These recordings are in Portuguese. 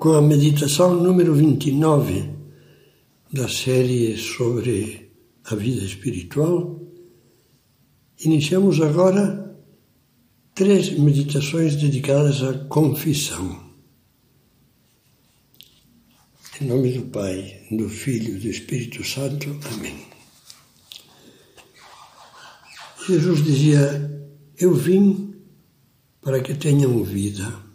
com a meditação número 29 da série sobre a vida espiritual, iniciamos agora três meditações dedicadas à confissão. Em nome do Pai, do Filho e do Espírito Santo. Amém. Jesus dizia: Eu vim para que tenham vida.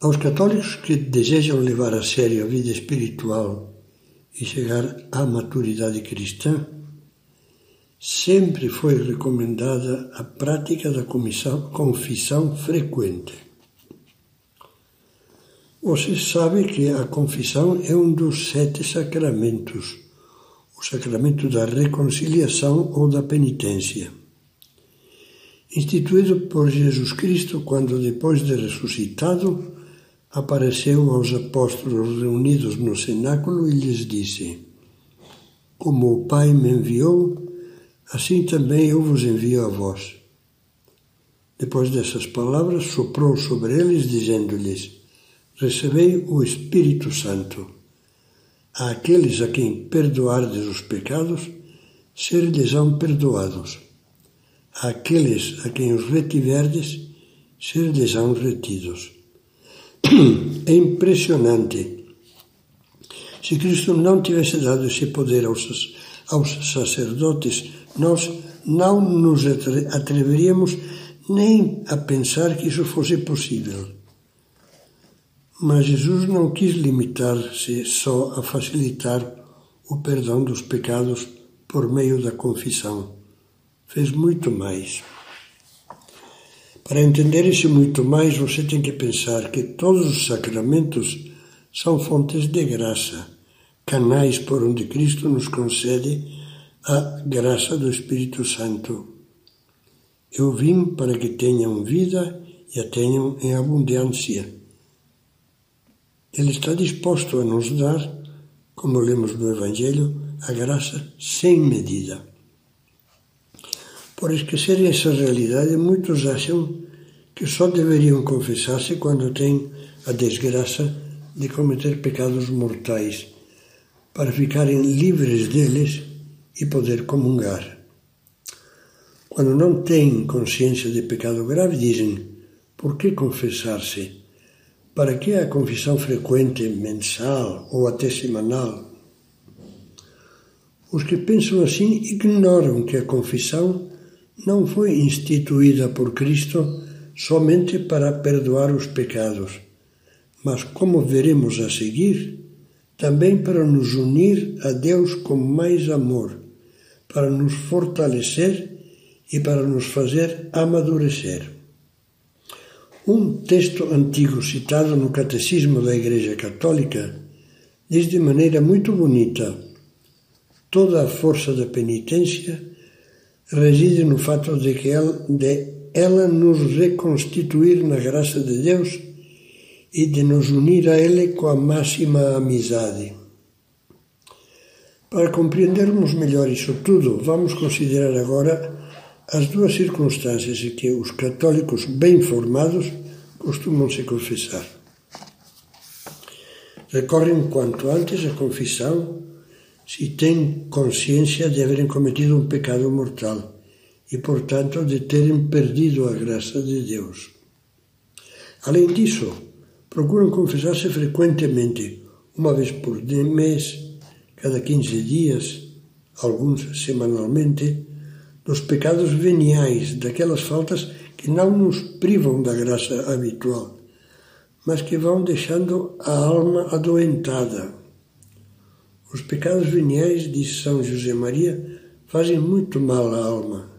Aos católicos que desejam levar a sério a vida espiritual e chegar à maturidade cristã, sempre foi recomendada a prática da confissão frequente. Você sabe que a confissão é um dos sete sacramentos, o sacramento da reconciliação ou da penitência. Instituído por Jesus Cristo quando, depois de ressuscitado, apareceu aos apóstolos reunidos no cenáculo e lhes disse: Como o Pai me enviou, assim também eu vos envio a vós. Depois dessas palavras, soprou sobre eles, dizendo-lhes: Recebei o Espírito Santo. A aqueles a quem perdoardes os pecados, ser-lhes-ão perdoados. A aqueles a quem os retiverdes, ser-lhes-ão retidos. É impressionante. Se Cristo não tivesse dado esse poder aos, aos sacerdotes, nós não nos atreveríamos nem a pensar que isso fosse possível. Mas Jesus não quis limitar-se só a facilitar o perdão dos pecados por meio da confissão. Fez muito mais. Para entender isso muito mais, você tem que pensar que todos os sacramentos são fontes de graça, canais por onde Cristo nos concede a graça do Espírito Santo. Eu vim para que tenham vida e a tenham em abundância. Ele está disposto a nos dar, como lemos no Evangelho, a graça sem medida. Por esquecer essa realidade, muitos acham que só deveriam confessar-se quando têm a desgraça de cometer pecados mortais, para ficarem livres deles e poder comungar. Quando não têm consciência de pecado grave, dizem: por que confessar-se? Para que a confissão frequente, mensal ou até semanal? Os que pensam assim ignoram que a confissão não foi instituída por Cristo somente para perdoar os pecados, mas, como veremos a seguir, também para nos unir a Deus com mais amor, para nos fortalecer e para nos fazer amadurecer. Um texto antigo citado no Catecismo da Igreja Católica diz de maneira muito bonita: toda a força da penitência reside no fato de que ela, de ela nos reconstituir na graça de Deus e de nos unir a Ele com a máxima amizade. Para compreendermos melhor isso tudo, vamos considerar agora as duas circunstâncias em que os católicos bem formados costumam se confessar. Recorrem quanto antes à confissão se têm consciência de haverem cometido um pecado mortal e, portanto, de terem perdido a graça de Deus. Além disso, procuram confessar-se frequentemente, uma vez por mês, cada 15 dias, alguns semanalmente, dos pecados veniais, daquelas faltas que não nos privam da graça habitual, mas que vão deixando a alma adoentada. Os pecados veniais, diz São José Maria, fazem muito mal à alma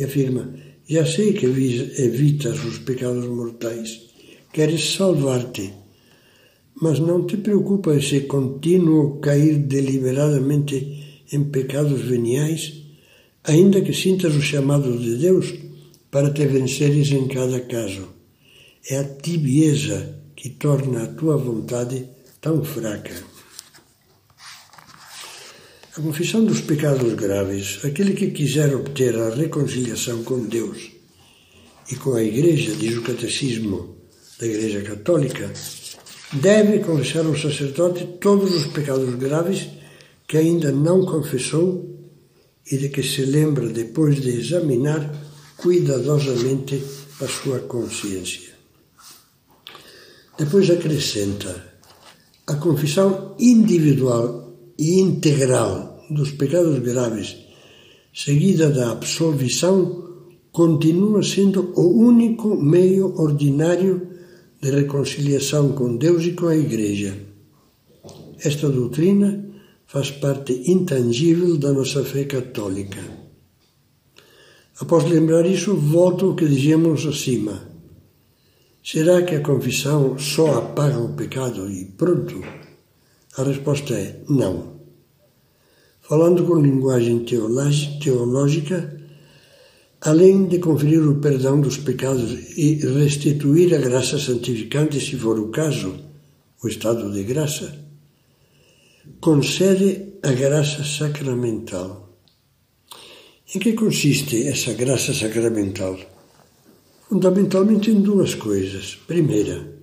e afirma: Já sei que evitas os pecados mortais, queres salvar-te, mas não te preocupa esse contínuo cair deliberadamente em pecados veniais, ainda que sintas o chamado de Deus para te venceres em cada caso. É a tibieza que torna a tua vontade tão fraca. A confissão dos pecados graves, aquele que quiser obter a reconciliação com Deus e com a Igreja, diz o Catecismo da Igreja Católica, deve confessar ao sacerdote todos os pecados graves que ainda não confessou e de que se lembra depois de examinar cuidadosamente a sua consciência. Depois acrescenta: a confissão individual e integral dos pecados graves, seguida da absolvição, continua sendo o único meio ordinário de reconciliação com Deus e com a Igreja. Esta doutrina faz parte intangível da nossa fé católica. Após lembrar isso, volto ao que dizíamos acima. Será que a confissão só apaga o pecado e pronto? A resposta é não. Falando com linguagem teológica, além de conferir o perdão dos pecados e restituir a graça santificante, se for o caso, o estado de graça, concede a graça sacramental. Em que consiste essa graça sacramental? Fundamentalmente em duas coisas. Primeira,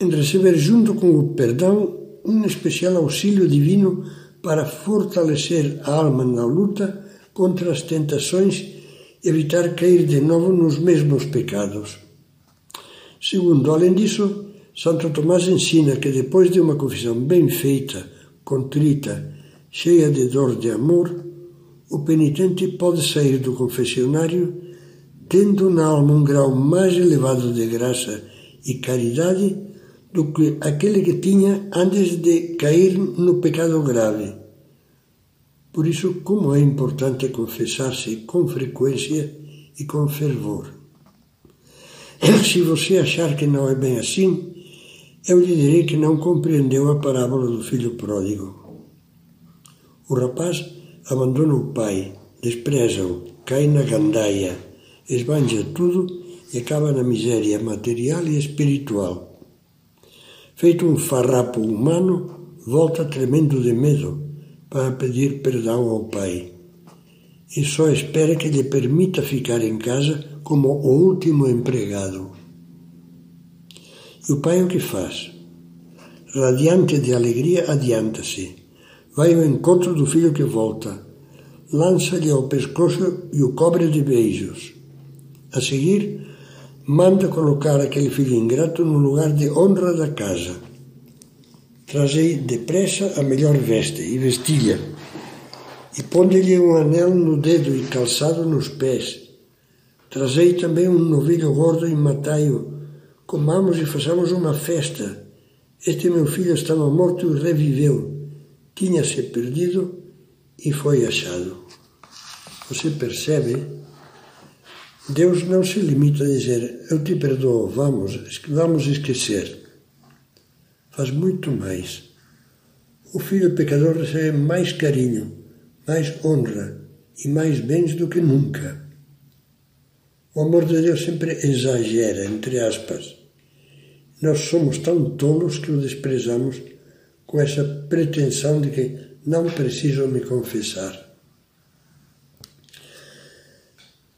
em receber junto com o perdão um especial auxílio divino para fortalecer a alma na luta contra as tentações evitar cair de novo nos mesmos pecados. Segundo, além disso, Santo Tomás ensina que depois de uma confissão bem feita, contrita, cheia de dor de amor, o penitente pode sair do confessionário tendo na alma um grau mais elevado de graça e caridade do que aquele que tinha antes de cair no pecado grave por isso, como é importante confessar-se com frequência e com fervor. Se você achar que não é bem assim, eu lhe direi que não compreendeu a parábola do filho pródigo. O rapaz abandona o pai, despreza-o, cai na gandaia, esbanja tudo e acaba na miséria material e espiritual. Feito um farrapo humano, volta tremendo de medo para pedir perdão ao pai e só espera que lhe permita ficar em casa como o último empregado. E o pai o que faz? Radiante de alegria, adianta-se. Vai ao encontro do filho que volta, lança-lhe ao pescoço e o cobre de beijos. A seguir, manda colocar aquele filho ingrato no lugar de honra da casa Trazei depressa a melhor veste e vestilha, e ponde-lhe um anel no dedo e calçado nos pés. Trazei também um novilho gordo e matai-o. Comamos e façamos uma festa. Este meu filho estava morto e reviveu. Tinha-se perdido e foi achado. Você percebe? Deus não se limita a dizer: Eu te perdoo, vamos, vamos esquecer faz muito mais. O filho pecador recebe mais carinho, mais honra e mais bens do que nunca. O amor de Deus sempre exagera, entre aspas. Nós somos tão tolos que o desprezamos com essa pretensão de que não preciso me confessar.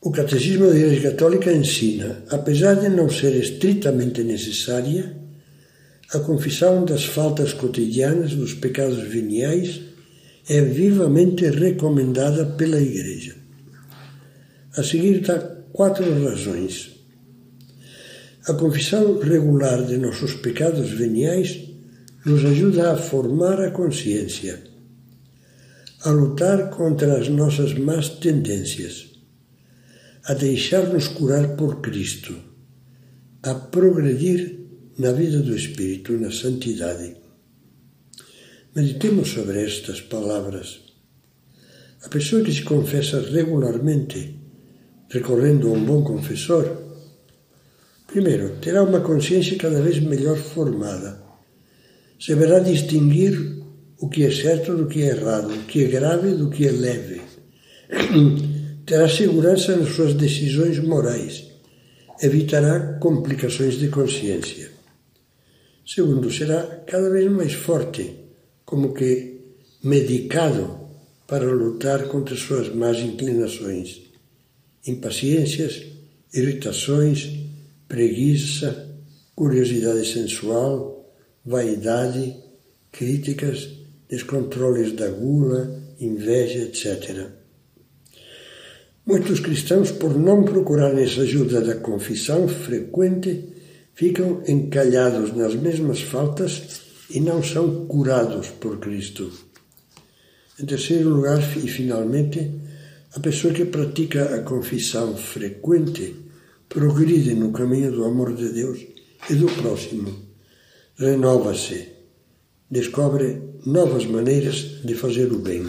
O Catecismo da Igreja Católica ensina, apesar de não ser estritamente necessária, a confissão das faltas cotidianas, dos pecados veniais, é vivamente recomendada pela Igreja. A seguir dá quatro razões. A confissão regular de nossos pecados veniais nos ajuda a formar a consciência, a lutar contra as nossas más tendências, a deixar-nos curar por Cristo, a progredir na vida do Espírito, na santidade. Meditemos sobre estas palavras. A pessoa que se confessa regularmente, recorrendo a um bom confessor, primeiro, terá uma consciência cada vez melhor formada. Saberá distinguir o que é certo do que é errado, o que é grave do que é leve. terá segurança nas suas decisões morais. Evitará complicações de consciência. Segundo, será cada vez mais forte, como que medicado para lutar contra suas más inclinações, impaciências, irritações, preguiça, curiosidade sensual, vaidade, críticas, descontroles da gula, inveja, etc. Muitos cristãos, por não procurarem essa ajuda da confissão frequente, ficam encalhados nas mesmas faltas e não são curados por Cristo. Em terceiro lugar, e finalmente, a pessoa que pratica a confissão frequente progride no caminho do amor de Deus e do próximo, renova-se, descobre novas maneiras de fazer o bem.